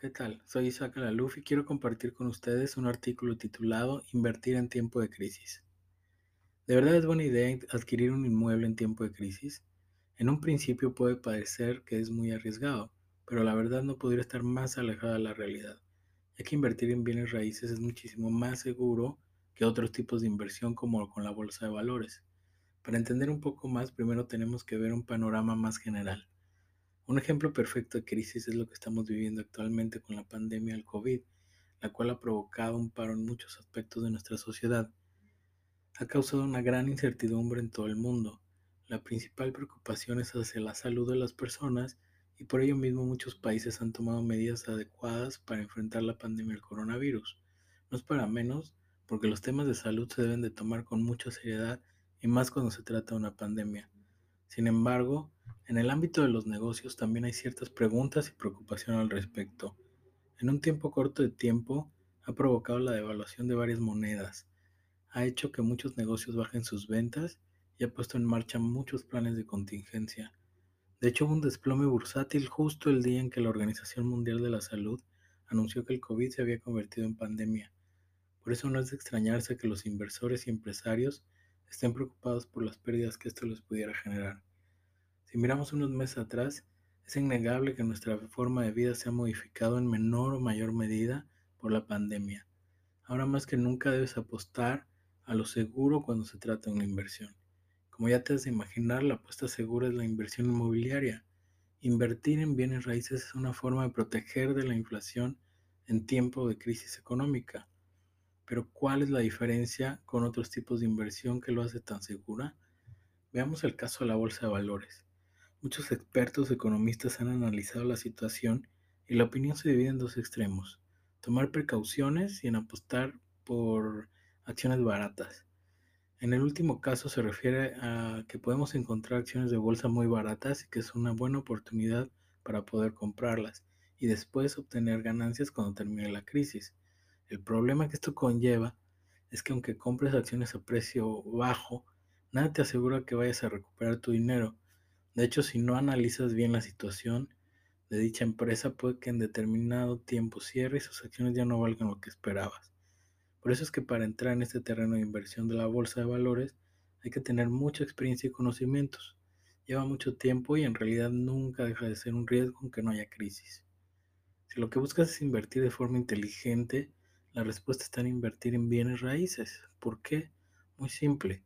¿Qué tal? Soy Isaac Alaluf y quiero compartir con ustedes un artículo titulado Invertir en tiempo de crisis. ¿De verdad es buena idea adquirir un inmueble en tiempo de crisis? En un principio puede parecer que es muy arriesgado, pero la verdad no podría estar más alejada de la realidad, ya que invertir en bienes raíces es muchísimo más seguro que otros tipos de inversión como con la bolsa de valores. Para entender un poco más, primero tenemos que ver un panorama más general. Un ejemplo perfecto de crisis es lo que estamos viviendo actualmente con la pandemia del COVID, la cual ha provocado un paro en muchos aspectos de nuestra sociedad. Ha causado una gran incertidumbre en todo el mundo. La principal preocupación es hacia la salud de las personas y por ello mismo muchos países han tomado medidas adecuadas para enfrentar la pandemia del coronavirus. No es para menos porque los temas de salud se deben de tomar con mucha seriedad y más cuando se trata de una pandemia. Sin embargo, en el ámbito de los negocios también hay ciertas preguntas y preocupación al respecto. En un tiempo corto de tiempo ha provocado la devaluación de varias monedas, ha hecho que muchos negocios bajen sus ventas y ha puesto en marcha muchos planes de contingencia. De hecho, hubo un desplome bursátil justo el día en que la Organización Mundial de la Salud anunció que el COVID se había convertido en pandemia. Por eso no es de extrañarse que los inversores y empresarios estén preocupados por las pérdidas que esto les pudiera generar. Si miramos unos meses atrás, es innegable que nuestra forma de vida se ha modificado en menor o mayor medida por la pandemia. Ahora más que nunca debes apostar a lo seguro cuando se trata de una inversión. Como ya te has de imaginar, la apuesta segura es la inversión inmobiliaria. Invertir en bienes raíces es una forma de proteger de la inflación en tiempo de crisis económica. Pero ¿cuál es la diferencia con otros tipos de inversión que lo hace tan segura? Veamos el caso de la bolsa de valores. Muchos expertos economistas han analizado la situación y la opinión se divide en dos extremos, tomar precauciones y en apostar por acciones baratas. En el último caso se refiere a que podemos encontrar acciones de bolsa muy baratas y que es una buena oportunidad para poder comprarlas y después obtener ganancias cuando termine la crisis. El problema que esto conlleva es que aunque compres acciones a precio bajo, nada te asegura que vayas a recuperar tu dinero de hecho, si no analizas bien la situación de dicha empresa, puede que en determinado tiempo cierre y sus acciones ya no valgan lo que esperabas. Por eso es que para entrar en este terreno de inversión de la bolsa de valores hay que tener mucha experiencia y conocimientos. Lleva mucho tiempo y en realidad nunca deja de ser un riesgo aunque no haya crisis. Si lo que buscas es invertir de forma inteligente, la respuesta está en invertir en bienes raíces. ¿Por qué? Muy simple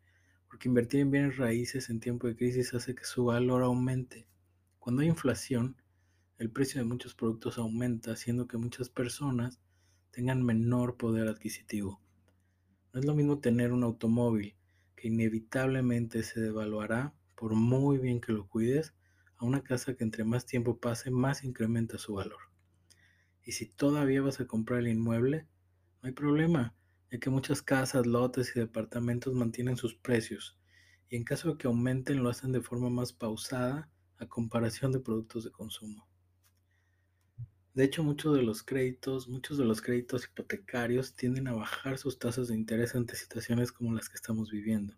porque invertir en bienes raíces en tiempo de crisis hace que su valor aumente. Cuando hay inflación, el precio de muchos productos aumenta, haciendo que muchas personas tengan menor poder adquisitivo. No es lo mismo tener un automóvil que inevitablemente se devaluará por muy bien que lo cuides, a una casa que entre más tiempo pase más incrementa su valor. Y si todavía vas a comprar el inmueble, no hay problema ya que muchas casas, lotes y departamentos mantienen sus precios y en caso de que aumenten lo hacen de forma más pausada a comparación de productos de consumo. De hecho, muchos de los créditos, muchos de los créditos hipotecarios tienden a bajar sus tasas de interés ante situaciones como las que estamos viviendo,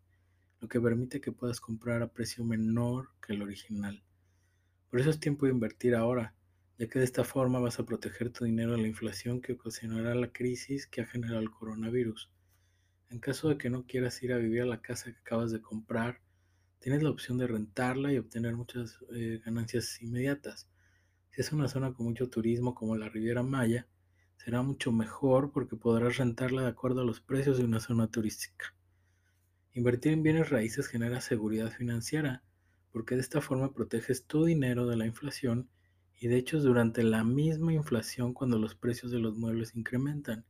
lo que permite que puedas comprar a precio menor que el original. Por eso es tiempo de invertir ahora, ya que de esta forma vas a proteger tu dinero de la inflación que ocasionará la crisis que ha generado el coronavirus. En caso de que no quieras ir a vivir a la casa que acabas de comprar, tienes la opción de rentarla y obtener muchas eh, ganancias inmediatas. Si es una zona con mucho turismo como la Riviera Maya, será mucho mejor porque podrás rentarla de acuerdo a los precios de una zona turística. Invertir en bienes raíces genera seguridad financiera, porque de esta forma proteges tu dinero de la inflación y de hecho es durante la misma inflación cuando los precios de los muebles incrementan.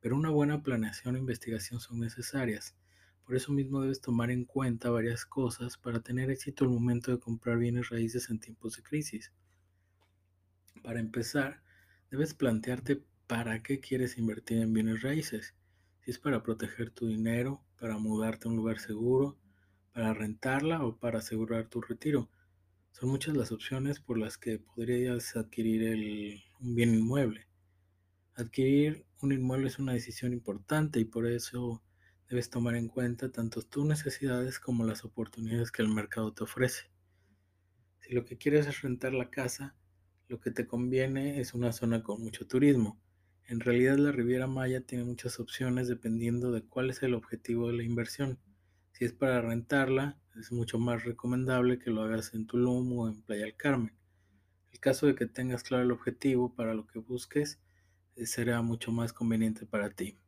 Pero una buena planeación e investigación son necesarias. Por eso mismo debes tomar en cuenta varias cosas para tener éxito al momento de comprar bienes raíces en tiempos de crisis. Para empezar, debes plantearte para qué quieres invertir en bienes raíces. Si es para proteger tu dinero, para mudarte a un lugar seguro, para rentarla o para asegurar tu retiro. Son muchas las opciones por las que podrías adquirir un bien inmueble. Adquirir un inmueble es una decisión importante y por eso debes tomar en cuenta tanto tus necesidades como las oportunidades que el mercado te ofrece. Si lo que quieres es rentar la casa, lo que te conviene es una zona con mucho turismo. En realidad la Riviera Maya tiene muchas opciones dependiendo de cuál es el objetivo de la inversión. Si es para rentarla, es mucho más recomendable que lo hagas en Tulum o en Playa del Carmen. El caso de que tengas claro el objetivo para lo que busques, eh, será mucho más conveniente para ti.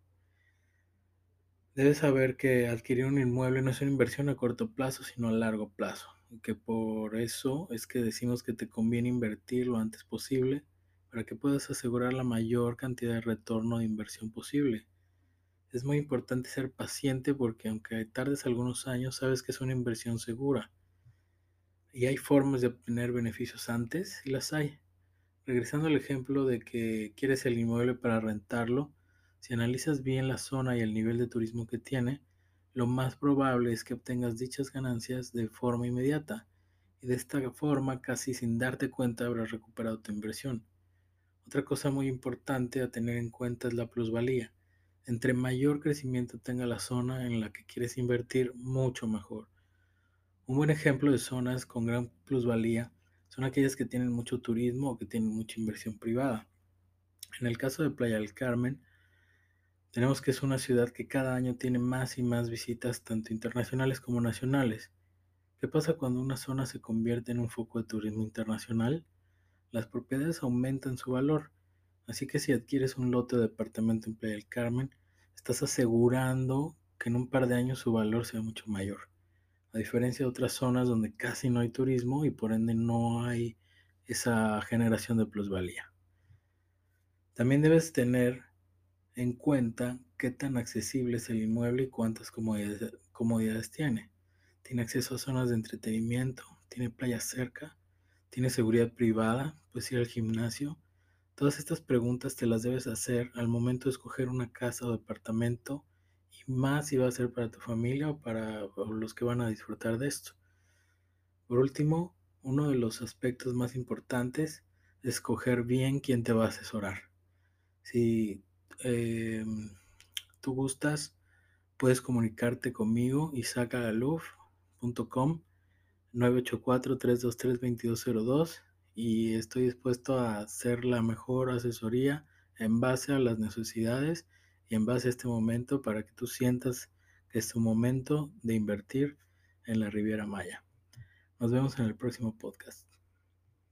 Debes saber que adquirir un inmueble no es una inversión a corto plazo, sino a largo plazo. Y que por eso es que decimos que te conviene invertir lo antes posible para que puedas asegurar la mayor cantidad de retorno de inversión posible. Es muy importante ser paciente porque aunque tardes algunos años, sabes que es una inversión segura. Y hay formas de obtener beneficios antes, y las hay. Regresando al ejemplo de que quieres el inmueble para rentarlo, si analizas bien la zona y el nivel de turismo que tiene, lo más probable es que obtengas dichas ganancias de forma inmediata y de esta forma casi sin darte cuenta habrás recuperado tu inversión. Otra cosa muy importante a tener en cuenta es la plusvalía. Entre mayor crecimiento tenga la zona en la que quieres invertir, mucho mejor. Un buen ejemplo de zonas con gran plusvalía son aquellas que tienen mucho turismo o que tienen mucha inversión privada. En el caso de Playa del Carmen, tenemos que es una ciudad que cada año tiene más y más visitas, tanto internacionales como nacionales. ¿Qué pasa cuando una zona se convierte en un foco de turismo internacional? Las propiedades aumentan su valor, así que si adquieres un lote de departamento en Playa del Carmen, estás asegurando que en un par de años su valor sea mucho mayor a diferencia de otras zonas donde casi no hay turismo y por ende no hay esa generación de plusvalía. También debes tener en cuenta qué tan accesible es el inmueble y cuántas comodidades, tiene. Tiene acceso a zonas de entretenimiento, tiene playa cerca, tiene seguridad privada, puedes ir al gimnasio. Todas estas preguntas te las debes hacer al momento de escoger una casa o departamento más si va a ser para tu familia o para los que van a disfrutar de esto. Por último, uno de los aspectos más importantes es escoger bien quién te va a asesorar. Si em, tú gustas, puedes comunicarte conmigo y saca 984-323-2202 y estoy dispuesto a hacer la mejor asesoría en base a las necesidades y en base a este momento para que tú sientas que es tu momento de invertir en la Riviera Maya. Nos vemos en el próximo podcast.